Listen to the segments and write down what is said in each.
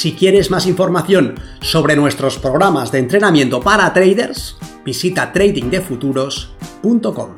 Si quieres más información sobre nuestros programas de entrenamiento para traders, visita tradingdefuturos.com.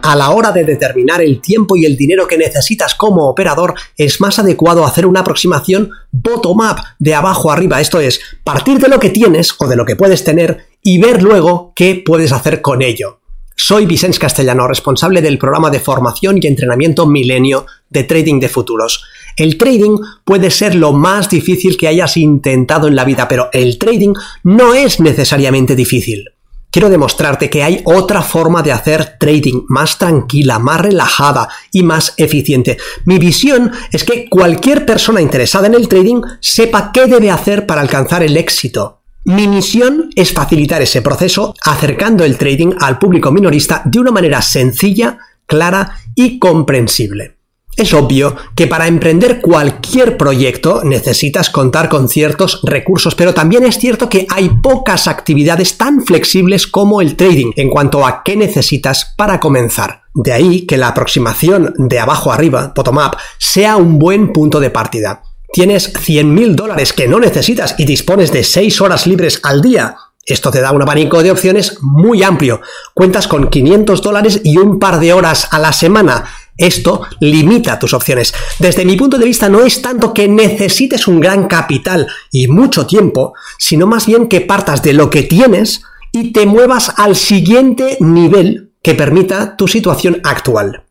A la hora de determinar el tiempo y el dinero que necesitas como operador, es más adecuado hacer una aproximación bottom-up, de abajo arriba, esto es, partir de lo que tienes o de lo que puedes tener y ver luego qué puedes hacer con ello. Soy Vicens Castellano, responsable del programa de formación y entrenamiento Milenio de Trading de Futuros. El trading puede ser lo más difícil que hayas intentado en la vida, pero el trading no es necesariamente difícil. Quiero demostrarte que hay otra forma de hacer trading más tranquila, más relajada y más eficiente. Mi visión es que cualquier persona interesada en el trading sepa qué debe hacer para alcanzar el éxito. Mi misión es facilitar ese proceso acercando el trading al público minorista de una manera sencilla, clara y comprensible. Es obvio que para emprender cualquier proyecto necesitas contar con ciertos recursos, pero también es cierto que hay pocas actividades tan flexibles como el trading en cuanto a qué necesitas para comenzar. De ahí que la aproximación de abajo arriba, bottom up, sea un buen punto de partida tienes 100.000 dólares que no necesitas y dispones de 6 horas libres al día, esto te da un abanico de opciones muy amplio. Cuentas con 500 dólares y un par de horas a la semana. Esto limita tus opciones. Desde mi punto de vista no es tanto que necesites un gran capital y mucho tiempo, sino más bien que partas de lo que tienes y te muevas al siguiente nivel que permita tu situación actual.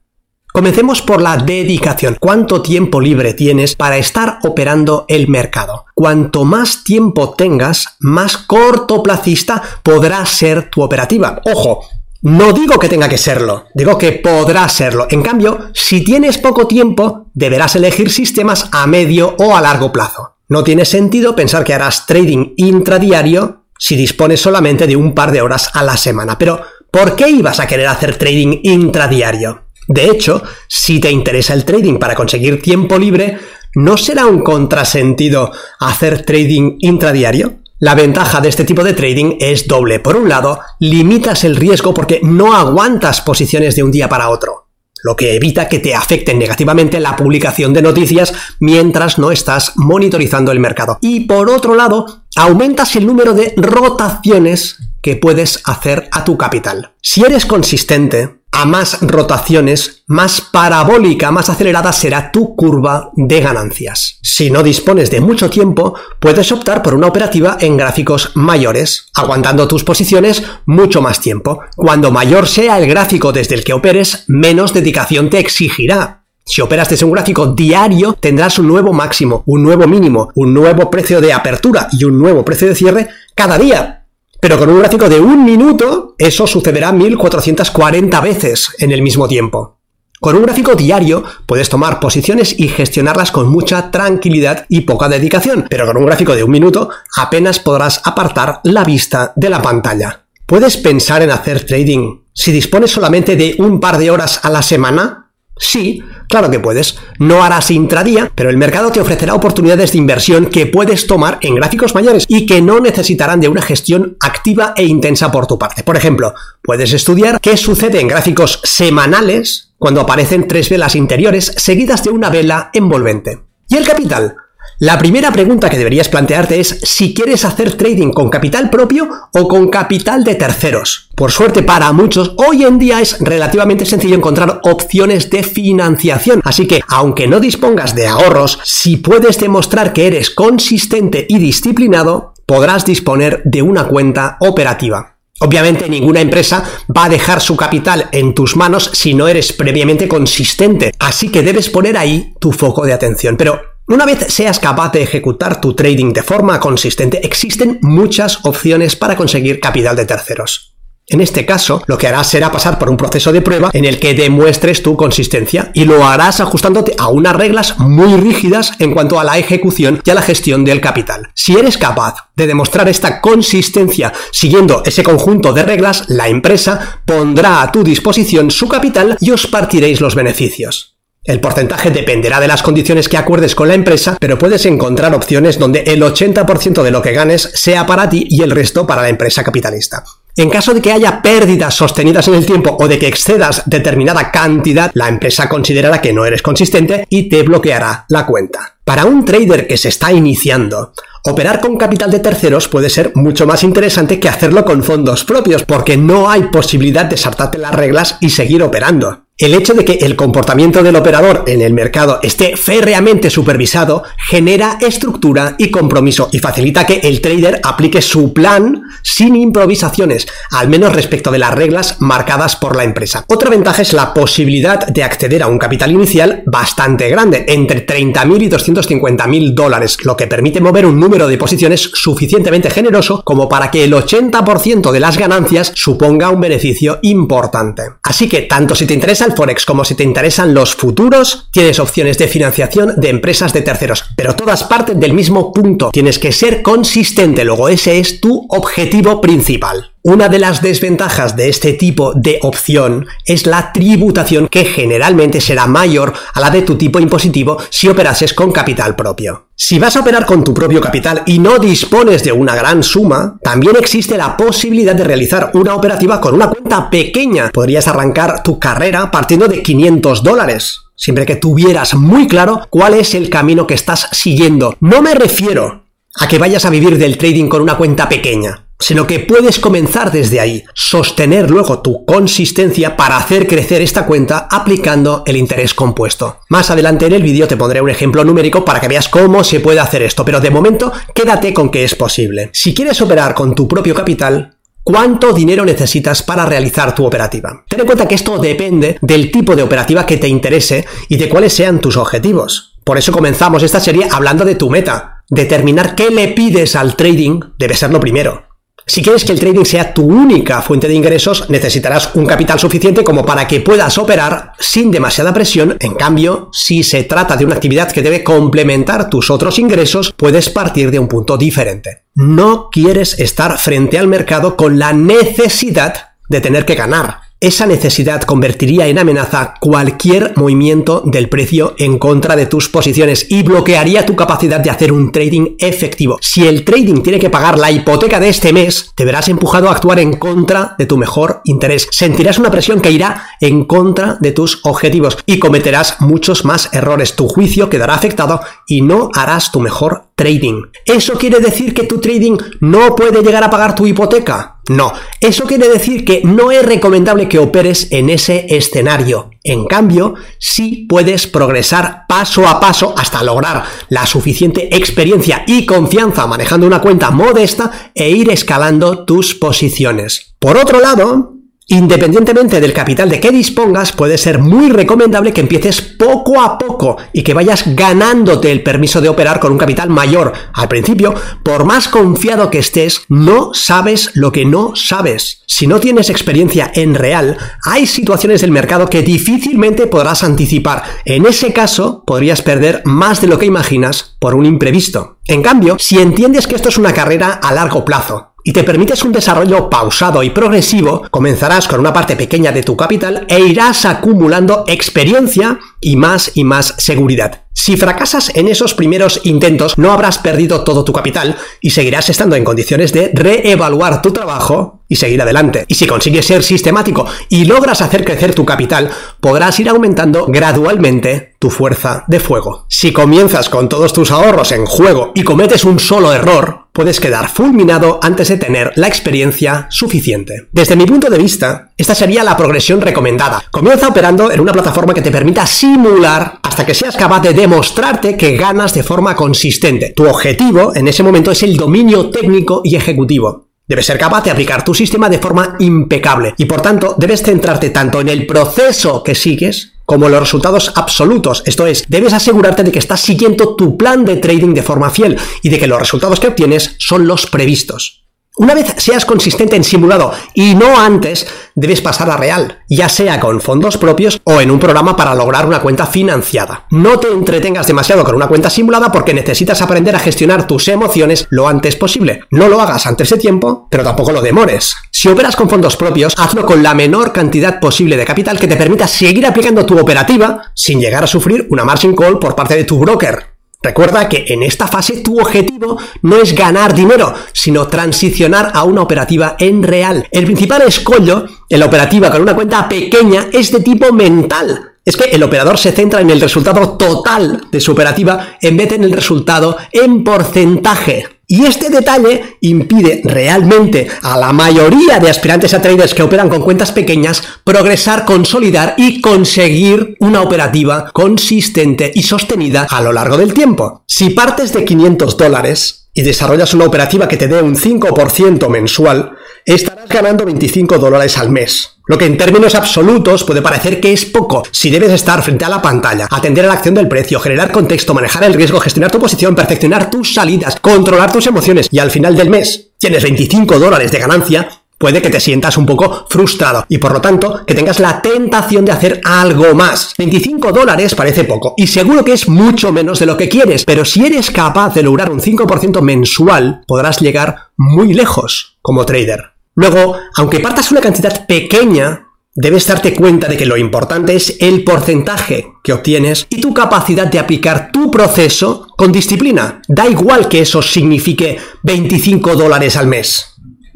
Comencemos por la dedicación. ¿Cuánto tiempo libre tienes para estar operando el mercado? Cuanto más tiempo tengas, más cortoplacista podrá ser tu operativa. Ojo, no digo que tenga que serlo, digo que podrá serlo. En cambio, si tienes poco tiempo, deberás elegir sistemas a medio o a largo plazo. No tiene sentido pensar que harás trading intradiario si dispones solamente de un par de horas a la semana. Pero, ¿por qué ibas a querer hacer trading intradiario? De hecho, si te interesa el trading para conseguir tiempo libre, ¿no será un contrasentido hacer trading intradiario? La ventaja de este tipo de trading es doble. Por un lado, limitas el riesgo porque no aguantas posiciones de un día para otro, lo que evita que te afecten negativamente la publicación de noticias mientras no estás monitorizando el mercado. Y por otro lado, aumentas el número de rotaciones que puedes hacer a tu capital. Si eres consistente, a más rotaciones, más parabólica, más acelerada será tu curva de ganancias. Si no dispones de mucho tiempo, puedes optar por una operativa en gráficos mayores, aguantando tus posiciones mucho más tiempo. Cuando mayor sea el gráfico desde el que operes, menos dedicación te exigirá. Si operas desde un gráfico diario, tendrás un nuevo máximo, un nuevo mínimo, un nuevo precio de apertura y un nuevo precio de cierre cada día. Pero con un gráfico de un minuto, eso sucederá 1440 veces en el mismo tiempo. Con un gráfico diario puedes tomar posiciones y gestionarlas con mucha tranquilidad y poca dedicación, pero con un gráfico de un minuto apenas podrás apartar la vista de la pantalla. ¿Puedes pensar en hacer trading si dispones solamente de un par de horas a la semana? Sí, claro que puedes. No harás intradía, pero el mercado te ofrecerá oportunidades de inversión que puedes tomar en gráficos mayores y que no necesitarán de una gestión activa e intensa por tu parte. Por ejemplo, puedes estudiar qué sucede en gráficos semanales cuando aparecen tres velas interiores seguidas de una vela envolvente. ¿Y el capital? La primera pregunta que deberías plantearte es si quieres hacer trading con capital propio o con capital de terceros. Por suerte para muchos, hoy en día es relativamente sencillo encontrar opciones de financiación, así que aunque no dispongas de ahorros, si puedes demostrar que eres consistente y disciplinado, podrás disponer de una cuenta operativa. Obviamente ninguna empresa va a dejar su capital en tus manos si no eres previamente consistente, así que debes poner ahí tu foco de atención. Pero una vez seas capaz de ejecutar tu trading de forma consistente, existen muchas opciones para conseguir capital de terceros. En este caso, lo que harás será pasar por un proceso de prueba en el que demuestres tu consistencia y lo harás ajustándote a unas reglas muy rígidas en cuanto a la ejecución y a la gestión del capital. Si eres capaz de demostrar esta consistencia siguiendo ese conjunto de reglas, la empresa pondrá a tu disposición su capital y os partiréis los beneficios. El porcentaje dependerá de las condiciones que acuerdes con la empresa, pero puedes encontrar opciones donde el 80% de lo que ganes sea para ti y el resto para la empresa capitalista. En caso de que haya pérdidas sostenidas en el tiempo o de que excedas determinada cantidad, la empresa considerará que no eres consistente y te bloqueará la cuenta. Para un trader que se está iniciando, Operar con capital de terceros puede ser mucho más interesante que hacerlo con fondos propios, porque no hay posibilidad de saltarte las reglas y seguir operando. El hecho de que el comportamiento del operador en el mercado esté férreamente supervisado genera estructura y compromiso y facilita que el trader aplique su plan sin improvisaciones, al menos respecto de las reglas marcadas por la empresa. Otra ventaja es la posibilidad de acceder a un capital inicial bastante grande, entre 30.000 y 250.000 dólares, lo que permite mover un número de posiciones suficientemente generoso como para que el 80% de las ganancias suponga un beneficio importante. Así que tanto si te interesa Forex como si te interesan los futuros, tienes opciones de financiación de empresas de terceros, pero todas parten del mismo punto. Tienes que ser consistente, luego ese es tu objetivo principal. Una de las desventajas de este tipo de opción es la tributación que generalmente será mayor a la de tu tipo impositivo si operases con capital propio. Si vas a operar con tu propio capital y no dispones de una gran suma, también existe la posibilidad de realizar una operativa con una cuenta pequeña. Podrías arrancar tu carrera partiendo de 500 dólares siempre que tuvieras muy claro cuál es el camino que estás siguiendo. No me refiero a que vayas a vivir del trading con una cuenta pequeña sino que puedes comenzar desde ahí, sostener luego tu consistencia para hacer crecer esta cuenta aplicando el interés compuesto. Más adelante en el vídeo te pondré un ejemplo numérico para que veas cómo se puede hacer esto, pero de momento quédate con que es posible. Si quieres operar con tu propio capital, ¿Cuánto dinero necesitas para realizar tu operativa? Ten en cuenta que esto depende del tipo de operativa que te interese y de cuáles sean tus objetivos. Por eso comenzamos esta serie hablando de tu meta. Determinar qué le pides al trading debe ser lo primero. Si quieres que el trading sea tu única fuente de ingresos, necesitarás un capital suficiente como para que puedas operar sin demasiada presión. En cambio, si se trata de una actividad que debe complementar tus otros ingresos, puedes partir de un punto diferente. No quieres estar frente al mercado con la necesidad de tener que ganar. Esa necesidad convertiría en amenaza cualquier movimiento del precio en contra de tus posiciones y bloquearía tu capacidad de hacer un trading efectivo. Si el trading tiene que pagar la hipoteca de este mes, te verás empujado a actuar en contra de tu mejor interés. Sentirás una presión que irá en contra de tus objetivos y cometerás muchos más errores. Tu juicio quedará afectado y no harás tu mejor trading. ¿Eso quiere decir que tu trading no puede llegar a pagar tu hipoteca? No, eso quiere decir que no es recomendable que operes en ese escenario. En cambio, sí puedes progresar paso a paso hasta lograr la suficiente experiencia y confianza manejando una cuenta modesta e ir escalando tus posiciones. Por otro lado, Independientemente del capital de que dispongas, puede ser muy recomendable que empieces poco a poco y que vayas ganándote el permiso de operar con un capital mayor. Al principio, por más confiado que estés, no sabes lo que no sabes. Si no tienes experiencia en real, hay situaciones del mercado que difícilmente podrás anticipar. En ese caso, podrías perder más de lo que imaginas por un imprevisto. En cambio, si entiendes que esto es una carrera a largo plazo, y te permites un desarrollo pausado y progresivo, comenzarás con una parte pequeña de tu capital e irás acumulando experiencia y más y más seguridad. Si fracasas en esos primeros intentos, no habrás perdido todo tu capital y seguirás estando en condiciones de reevaluar tu trabajo y seguir adelante. Y si consigues ser sistemático y logras hacer crecer tu capital, podrás ir aumentando gradualmente tu fuerza de fuego. Si comienzas con todos tus ahorros en juego y cometes un solo error, puedes quedar fulminado antes de tener la experiencia suficiente. Desde mi punto de vista, esta sería la progresión recomendada. Comienza operando en una plataforma que te permita simular hasta que seas capaz de demostrarte que ganas de forma consistente. Tu objetivo en ese momento es el dominio técnico y ejecutivo. Debes ser capaz de aplicar tu sistema de forma impecable y por tanto debes centrarte tanto en el proceso que sigues como los resultados absolutos. Esto es, debes asegurarte de que estás siguiendo tu plan de trading de forma fiel y de que los resultados que obtienes son los previstos. Una vez seas consistente en simulado y no antes, debes pasar a real, ya sea con fondos propios o en un programa para lograr una cuenta financiada. No te entretengas demasiado con una cuenta simulada porque necesitas aprender a gestionar tus emociones lo antes posible. No lo hagas antes de tiempo, pero tampoco lo demores. Si operas con fondos propios, hazlo con la menor cantidad posible de capital que te permita seguir aplicando tu operativa sin llegar a sufrir una margin call por parte de tu broker. Recuerda que en esta fase tu objetivo no es ganar dinero, sino transicionar a una operativa en real. El principal escollo en la operativa con una cuenta pequeña es de tipo mental. Es que el operador se centra en el resultado total de su operativa en vez de en el resultado en porcentaje. Y este detalle impide realmente a la mayoría de aspirantes a traders que operan con cuentas pequeñas progresar, consolidar y conseguir una operativa consistente y sostenida a lo largo del tiempo. Si partes de 500 dólares y desarrollas una operativa que te dé un 5% mensual, estarás ganando 25 dólares al mes. Lo que en términos absolutos puede parecer que es poco si debes estar frente a la pantalla, atender a la acción del precio, generar contexto, manejar el riesgo, gestionar tu posición, perfeccionar tus salidas, controlar tus emociones y al final del mes tienes 25 dólares de ganancia, puede que te sientas un poco frustrado y por lo tanto que tengas la tentación de hacer algo más. 25 dólares parece poco y seguro que es mucho menos de lo que quieres, pero si eres capaz de lograr un 5% mensual, podrás llegar muy lejos como trader. Luego, aunque partas una cantidad pequeña, debes darte cuenta de que lo importante es el porcentaje que obtienes y tu capacidad de aplicar tu proceso con disciplina. Da igual que eso signifique 25 dólares al mes.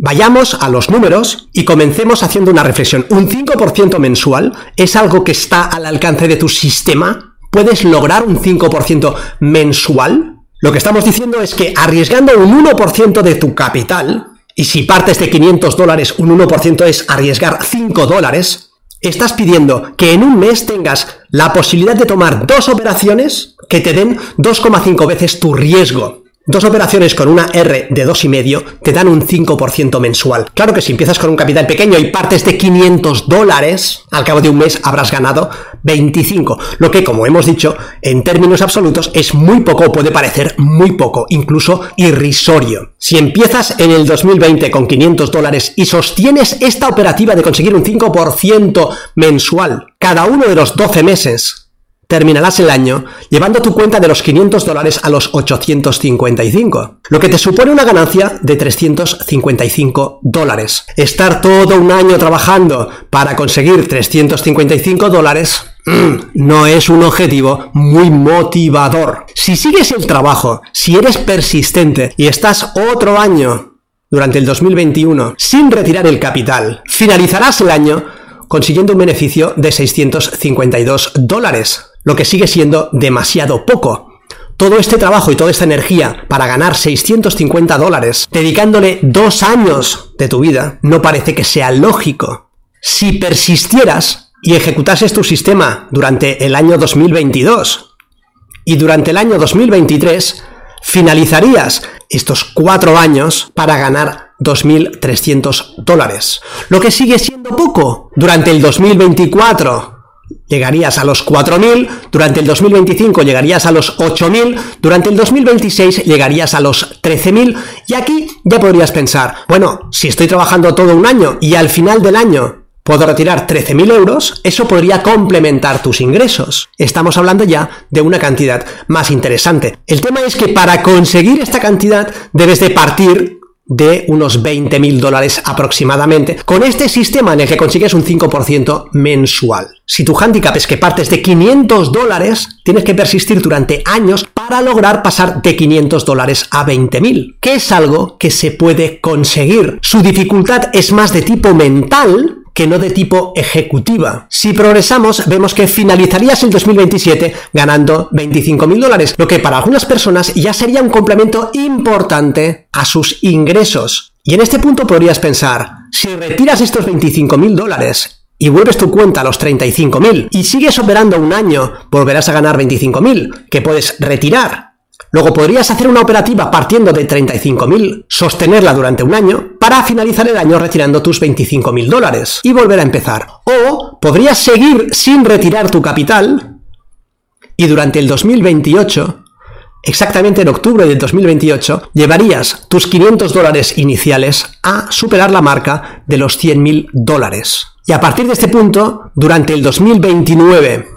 Vayamos a los números y comencemos haciendo una reflexión. ¿Un 5% mensual es algo que está al alcance de tu sistema? ¿Puedes lograr un 5% mensual? Lo que estamos diciendo es que arriesgando un 1% de tu capital, y si partes de 500 dólares, un 1% es arriesgar 5 dólares, estás pidiendo que en un mes tengas la posibilidad de tomar dos operaciones que te den 2,5 veces tu riesgo. Dos operaciones con una R de 2,5 te dan un 5% mensual. Claro que si empiezas con un capital pequeño y partes de 500 dólares, al cabo de un mes habrás ganado 25. Lo que, como hemos dicho, en términos absolutos es muy poco, puede parecer muy poco, incluso irrisorio. Si empiezas en el 2020 con 500 dólares y sostienes esta operativa de conseguir un 5% mensual cada uno de los 12 meses, terminarás el año llevando tu cuenta de los 500 dólares a los 855, lo que te supone una ganancia de 355 dólares. Estar todo un año trabajando para conseguir 355 dólares mm, no es un objetivo muy motivador. Si sigues el trabajo, si eres persistente y estás otro año durante el 2021 sin retirar el capital, finalizarás el año consiguiendo un beneficio de 652 dólares lo que sigue siendo demasiado poco. Todo este trabajo y toda esta energía para ganar 650 dólares, dedicándole dos años de tu vida, no parece que sea lógico. Si persistieras y ejecutases tu sistema durante el año 2022 y durante el año 2023, finalizarías estos cuatro años para ganar 2.300 dólares. Lo que sigue siendo poco. Durante el 2024 llegarías a los 4.000, durante el 2025 llegarías a los 8.000, durante el 2026 llegarías a los 13.000 y aquí ya podrías pensar, bueno, si estoy trabajando todo un año y al final del año puedo retirar 13.000 euros, eso podría complementar tus ingresos. Estamos hablando ya de una cantidad más interesante. El tema es que para conseguir esta cantidad debes de partir de unos 20 mil dólares aproximadamente, con este sistema en el que consigues un 5% mensual. Si tu handicap es que partes de 500 dólares, tienes que persistir durante años para lograr pasar de 500 dólares a 20 mil, que es algo que se puede conseguir. Su dificultad es más de tipo mental, que no de tipo ejecutiva. Si progresamos, vemos que finalizarías el 2027 ganando 25.000 dólares, lo que para algunas personas ya sería un complemento importante a sus ingresos. Y en este punto podrías pensar, si retiras estos 25.000 dólares y vuelves tu cuenta a los 35.000 y sigues operando un año, volverás a ganar 25.000 que puedes retirar Luego podrías hacer una operativa partiendo de 35.000, sostenerla durante un año, para finalizar el año retirando tus 25.000 dólares y volver a empezar. O podrías seguir sin retirar tu capital y durante el 2028 exactamente en octubre del 2028, llevarías tus 500 dólares iniciales a superar la marca de los 100.000 dólares. Y a partir de este punto, durante el 2029,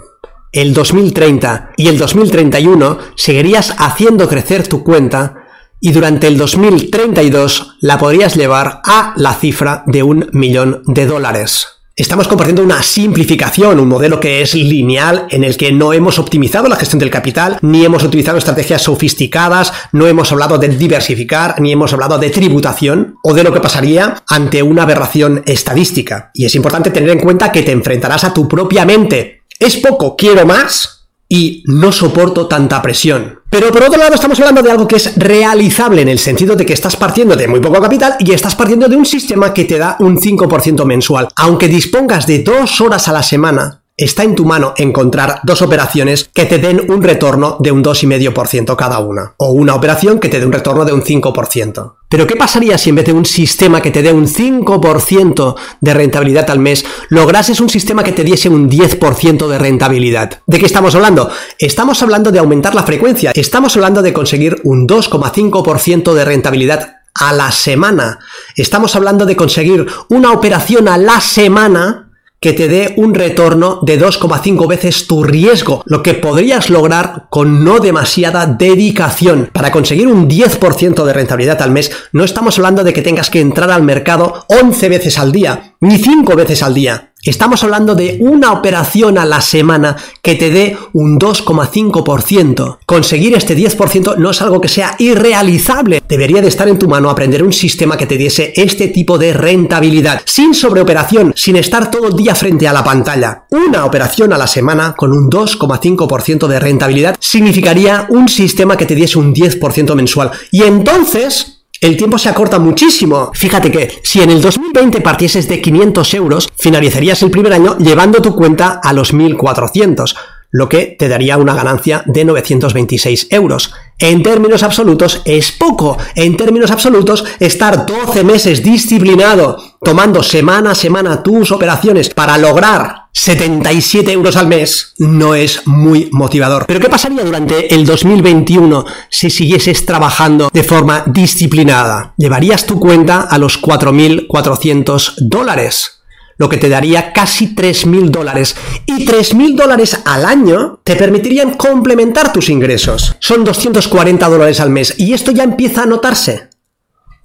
el 2030 y el 2031, seguirías haciendo crecer tu cuenta y durante el 2032 la podrías llevar a la cifra de un millón de dólares. Estamos compartiendo una simplificación, un modelo que es lineal en el que no hemos optimizado la gestión del capital, ni hemos utilizado estrategias sofisticadas, no hemos hablado de diversificar, ni hemos hablado de tributación o de lo que pasaría ante una aberración estadística. Y es importante tener en cuenta que te enfrentarás a tu propia mente. ¿Es poco? ¿Quiero más? y no soporto tanta presión. Pero por otro lado estamos hablando de algo que es realizable en el sentido de que estás partiendo de muy poco capital y estás partiendo de un sistema que te da un 5% mensual. Aunque dispongas de dos horas a la semana, está en tu mano encontrar dos operaciones que te den un retorno de un 2,5% cada una, o una operación que te dé un retorno de un 5%. Pero ¿qué pasaría si en vez de un sistema que te dé un 5% de rentabilidad al mes, lograses un sistema que te diese un 10% de rentabilidad? ¿De qué estamos hablando? Estamos hablando de aumentar la frecuencia, estamos hablando de conseguir un 2,5% de rentabilidad a la semana. Estamos hablando de conseguir una operación a la semana que te dé un retorno de 2,5 veces tu riesgo, lo que podrías lograr con no demasiada dedicación. Para conseguir un 10% de rentabilidad al mes, no estamos hablando de que tengas que entrar al mercado 11 veces al día, ni 5 veces al día. Estamos hablando de una operación a la semana que te dé un 2,5%. Conseguir este 10% no es algo que sea irrealizable. Debería de estar en tu mano aprender un sistema que te diese este tipo de rentabilidad, sin sobreoperación, sin estar todo el día frente a la pantalla. Una operación a la semana con un 2,5% de rentabilidad significaría un sistema que te diese un 10% mensual. Y entonces el tiempo se acorta muchísimo. Fíjate que si en el 2020 partieses de 500 euros, finalizarías el primer año llevando tu cuenta a los 1400, lo que te daría una ganancia de 926 euros. En términos absolutos es poco. En términos absolutos, estar 12 meses disciplinado, tomando semana a semana tus operaciones para lograr 77 euros al mes, no es muy motivador. Pero ¿qué pasaría durante el 2021 si siguieses trabajando de forma disciplinada? Llevarías tu cuenta a los 4.400 dólares lo que te daría casi 3.000 dólares. Y 3.000 dólares al año te permitirían complementar tus ingresos. Son 240 dólares al mes y esto ya empieza a notarse.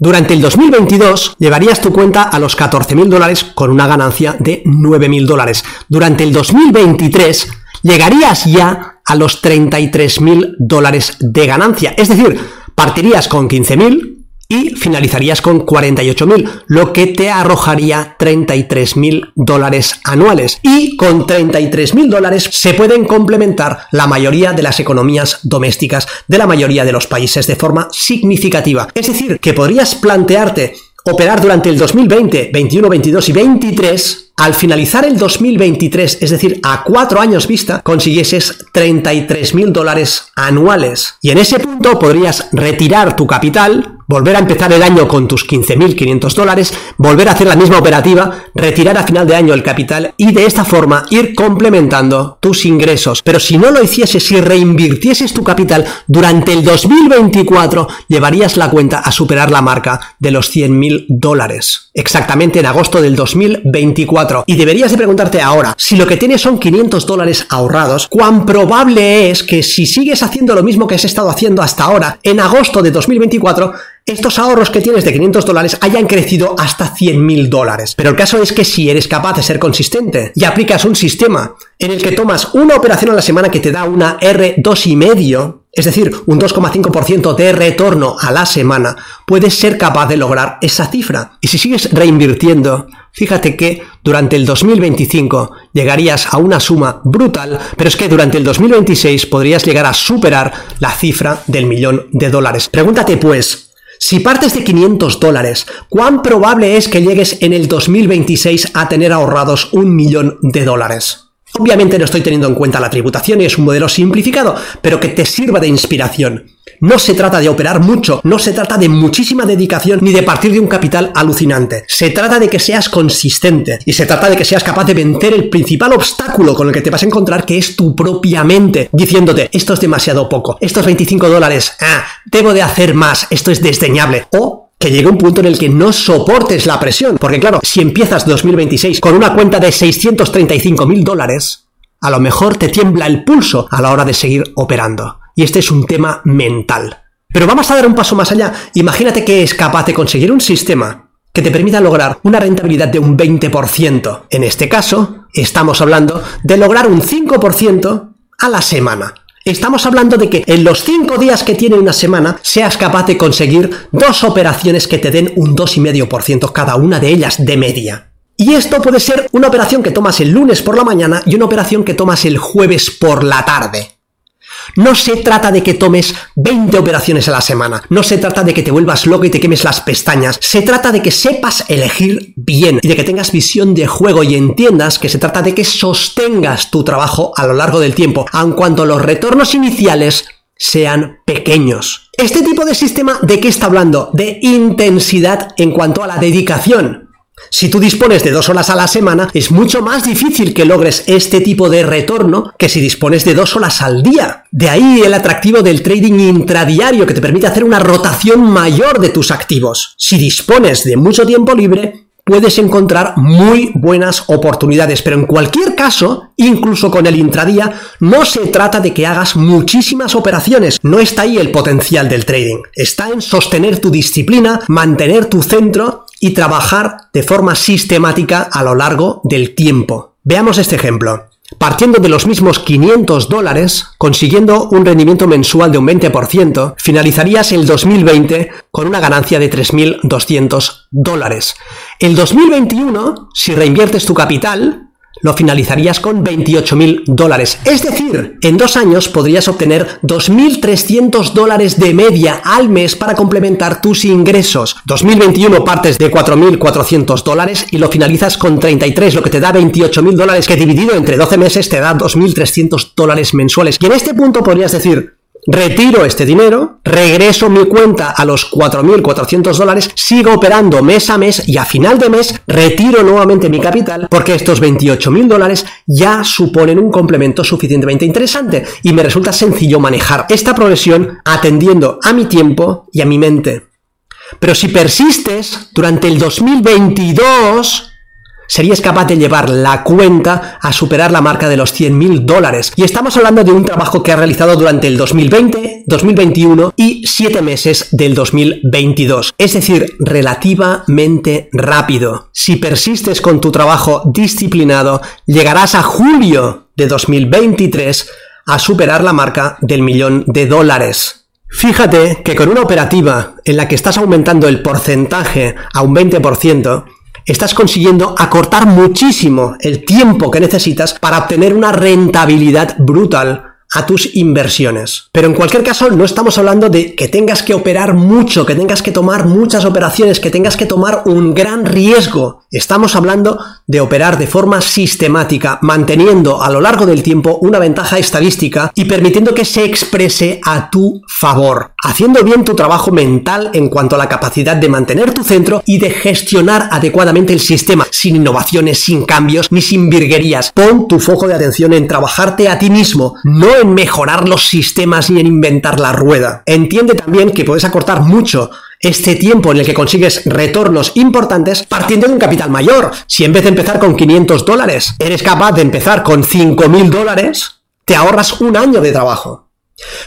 Durante el 2022 llevarías tu cuenta a los 14.000 dólares con una ganancia de 9.000 dólares. Durante el 2023 llegarías ya a los 33.000 dólares de ganancia. Es decir, partirías con 15.000 y finalizarías con 48.000, lo que te arrojaría 33.000 dólares anuales. Y con 33.000 dólares se pueden complementar la mayoría de las economías domésticas de la mayoría de los países de forma significativa. Es decir, que podrías plantearte operar durante el 2020, 21, 22 y 23, al finalizar el 2023, es decir, a cuatro años vista, consiguieses 33 mil dólares anuales. Y en ese punto podrías retirar tu capital, volver a empezar el año con tus 15.500 dólares, volver a hacer la misma operativa, retirar a final de año el capital y de esta forma ir complementando tus ingresos. Pero si no lo hicieses, si reinvirtieses tu capital durante el 2024, llevarías la cuenta a superar la marca de los 100.000 dólares. Exactamente en agosto del 2024. Y deberías de preguntarte ahora, si lo que tienes son 500 dólares ahorrados, ¿cuán probable es que si sigues haciendo lo mismo que has estado haciendo hasta ahora, en agosto de 2024, estos ahorros que tienes de 500 dólares hayan crecido hasta 100.000 dólares. Pero el caso es que si eres capaz de ser consistente y aplicas un sistema en el que tomas una operación a la semana que te da una R2,5, es decir, un 2,5% de retorno a la semana, puedes ser capaz de lograr esa cifra. Y si sigues reinvirtiendo, fíjate que durante el 2025 llegarías a una suma brutal, pero es que durante el 2026 podrías llegar a superar la cifra del millón de dólares. Pregúntate pues, si partes de 500 dólares, ¿cuán probable es que llegues en el 2026 a tener ahorrados un millón de dólares? Obviamente no estoy teniendo en cuenta la tributación y es un modelo simplificado, pero que te sirva de inspiración. No se trata de operar mucho, no se trata de muchísima dedicación ni de partir de un capital alucinante. Se trata de que seas consistente y se trata de que seas capaz de vencer el principal obstáculo con el que te vas a encontrar, que es tu propia mente, diciéndote, esto es demasiado poco, estos 25 dólares, ah, debo de hacer más, esto es desdeñable. O que llegue un punto en el que no soportes la presión. Porque claro, si empiezas 2026 con una cuenta de 635 mil dólares, a lo mejor te tiembla el pulso a la hora de seguir operando. Y este es un tema mental. Pero vamos a dar un paso más allá. Imagínate que es capaz de conseguir un sistema que te permita lograr una rentabilidad de un 20%. En este caso, estamos hablando de lograr un 5% a la semana. Estamos hablando de que en los 5 días que tiene una semana seas capaz de conseguir dos operaciones que te den un 2,5% cada una de ellas de media. Y esto puede ser una operación que tomas el lunes por la mañana y una operación que tomas el jueves por la tarde. No se trata de que tomes 20 operaciones a la semana, no se trata de que te vuelvas loco y te quemes las pestañas, se trata de que sepas elegir bien y de que tengas visión de juego y entiendas que se trata de que sostengas tu trabajo a lo largo del tiempo, aun cuando los retornos iniciales sean pequeños. Este tipo de sistema, ¿de qué está hablando? De intensidad en cuanto a la dedicación. Si tú dispones de dos horas a la semana, es mucho más difícil que logres este tipo de retorno que si dispones de dos horas al día. De ahí el atractivo del trading intradiario que te permite hacer una rotación mayor de tus activos. Si dispones de mucho tiempo libre, puedes encontrar muy buenas oportunidades, pero en cualquier caso, incluso con el intradía, no se trata de que hagas muchísimas operaciones, no está ahí el potencial del trading, está en sostener tu disciplina, mantener tu centro y trabajar de forma sistemática a lo largo del tiempo. Veamos este ejemplo. Partiendo de los mismos 500 dólares, consiguiendo un rendimiento mensual de un 20%, finalizarías el 2020 con una ganancia de 3.200 dólares. El 2021, si reinviertes tu capital, lo finalizarías con 28.000 dólares. Es decir, en dos años podrías obtener 2.300 dólares de media al mes para complementar tus ingresos. 2021 partes de 4.400 dólares y lo finalizas con 33, lo que te da 28.000 dólares que dividido entre 12 meses te da 2.300 dólares mensuales. Y en este punto podrías decir, retiro este dinero, regreso mi cuenta a los 4.400 dólares, sigo operando mes a mes y a final de mes retiro nuevamente mi capital porque estos 28.000 dólares ya suponen un complemento suficientemente interesante y me resulta sencillo manejar esta progresión atendiendo a mi tiempo y a mi mente. Pero si persistes durante el 2022, serías capaz de llevar la cuenta a superar la marca de los 100.000 dólares. Y estamos hablando de un trabajo que ha realizado durante el 2020, 2021 y 7 meses del 2022. Es decir, relativamente rápido. Si persistes con tu trabajo disciplinado, llegarás a julio de 2023 a superar la marca del millón de dólares. Fíjate que con una operativa en la que estás aumentando el porcentaje a un 20%, estás consiguiendo acortar muchísimo el tiempo que necesitas para obtener una rentabilidad brutal a tus inversiones. Pero en cualquier caso, no estamos hablando de que tengas que operar mucho, que tengas que tomar muchas operaciones, que tengas que tomar un gran riesgo. Estamos hablando de operar de forma sistemática, manteniendo a lo largo del tiempo una ventaja estadística y permitiendo que se exprese a tu favor, haciendo bien tu trabajo mental en cuanto a la capacidad de mantener tu centro y de gestionar adecuadamente el sistema, sin innovaciones, sin cambios ni sin virguerías. Pon tu foco de atención en trabajarte a ti mismo, no mejorar los sistemas ni en inventar la rueda. Entiende también que puedes acortar mucho este tiempo en el que consigues retornos importantes partiendo de un capital mayor. Si en vez de empezar con 500 dólares eres capaz de empezar con 5.000 dólares, te ahorras un año de trabajo.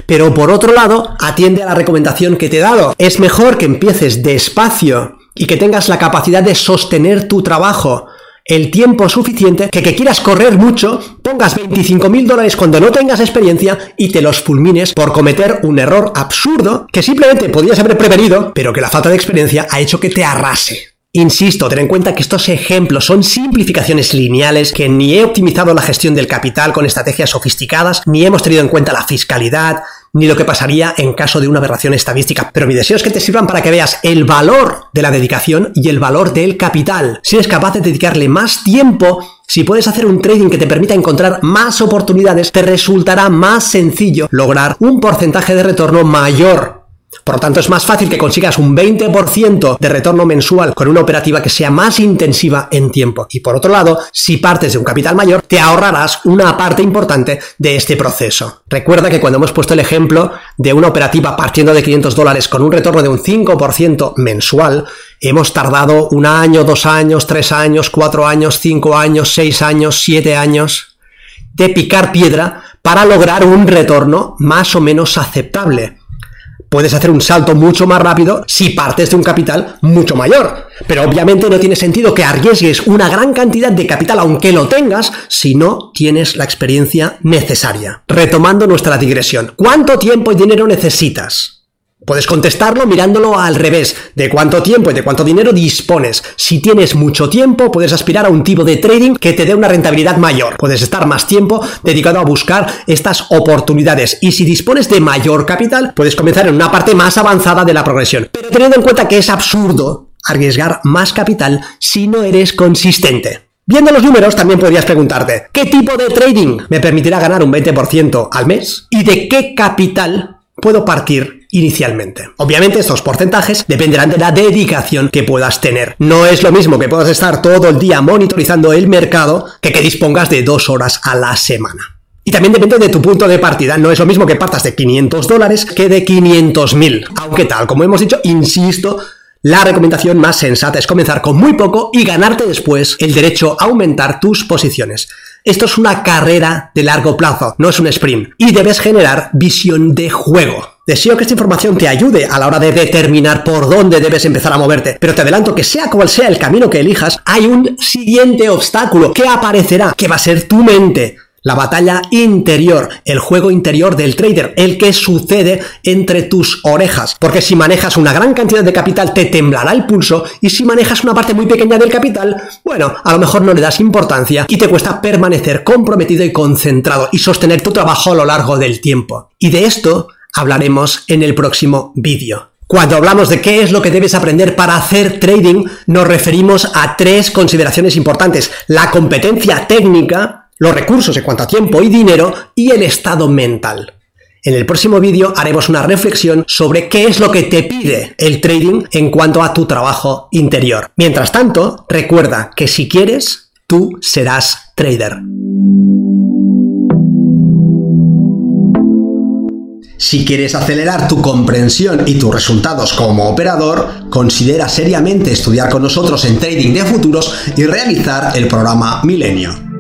Pero por otro lado, atiende a la recomendación que te he dado. Es mejor que empieces despacio y que tengas la capacidad de sostener tu trabajo el tiempo suficiente que quieras correr mucho, pongas 25 mil dólares cuando no tengas experiencia y te los fulmines por cometer un error absurdo que simplemente podías haber prevenido, pero que la falta de experiencia ha hecho que te arrase. Insisto, ten en cuenta que estos ejemplos son simplificaciones lineales, que ni he optimizado la gestión del capital con estrategias sofisticadas, ni hemos tenido en cuenta la fiscalidad, ni lo que pasaría en caso de una aberración estadística. Pero mi deseo es que te sirvan para que veas el valor de la dedicación y el valor del capital. Si eres capaz de dedicarle más tiempo Si puedes hacer un trading que te permita encontrar más oportunidades, te resultará más sencillo lograr un porcentaje de retorno mayor por lo tanto, es más fácil que consigas un 20% de retorno mensual con una operativa que sea más intensiva en tiempo. Y por otro lado, si partes de un capital mayor, te ahorrarás una parte importante de este proceso. Recuerda que cuando hemos puesto el ejemplo de una operativa partiendo de 500 dólares con un retorno de un 5% mensual, hemos tardado un año, dos años, tres años, cuatro años, cinco años, seis años, siete años de picar piedra para lograr un retorno más o menos aceptable puedes hacer un salto mucho más rápido si partes de un capital mucho mayor. Pero obviamente no tiene sentido que arriesgues una gran cantidad de capital aunque lo tengas si no tienes la experiencia necesaria. Retomando nuestra digresión, ¿cuánto tiempo y dinero necesitas? Puedes contestarlo mirándolo al revés, de cuánto tiempo y de cuánto dinero dispones. Si tienes mucho tiempo, puedes aspirar a un tipo de trading que te dé una rentabilidad mayor. Puedes estar más tiempo dedicado a buscar estas oportunidades. Y si dispones de mayor capital, puedes comenzar en una parte más avanzada de la progresión. Pero teniendo en cuenta que es absurdo arriesgar más capital si no eres consistente. Viendo los números, también podrías preguntarte, ¿qué tipo de trading me permitirá ganar un 20% al mes? ¿Y de qué capital puedo partir inicialmente. Obviamente estos porcentajes dependerán de la dedicación que puedas tener. No es lo mismo que puedas estar todo el día monitorizando el mercado que que dispongas de dos horas a la semana. Y también depende de tu punto de partida. No es lo mismo que partas de 500 dólares que de 500 mil. Aunque tal, como hemos dicho, insisto, la recomendación más sensata es comenzar con muy poco y ganarte después el derecho a aumentar tus posiciones. Esto es una carrera de largo plazo, no es un sprint. Y debes generar visión de juego. Deseo que esta información te ayude a la hora de determinar por dónde debes empezar a moverte, pero te adelanto que sea cual sea el camino que elijas, hay un siguiente obstáculo que aparecerá, que va a ser tu mente la batalla interior, el juego interior del trader, el que sucede entre tus orejas. Porque si manejas una gran cantidad de capital te temblará el pulso y si manejas una parte muy pequeña del capital, bueno, a lo mejor no le das importancia y te cuesta permanecer comprometido y concentrado y sostener tu trabajo a lo largo del tiempo. Y de esto hablaremos en el próximo vídeo. Cuando hablamos de qué es lo que debes aprender para hacer trading, nos referimos a tres consideraciones importantes. La competencia técnica, los recursos en cuanto a tiempo y dinero y el estado mental. En el próximo vídeo haremos una reflexión sobre qué es lo que te pide el trading en cuanto a tu trabajo interior. Mientras tanto, recuerda que si quieres, tú serás trader. Si quieres acelerar tu comprensión y tus resultados como operador, considera seriamente estudiar con nosotros en Trading de Futuros y realizar el programa Milenio.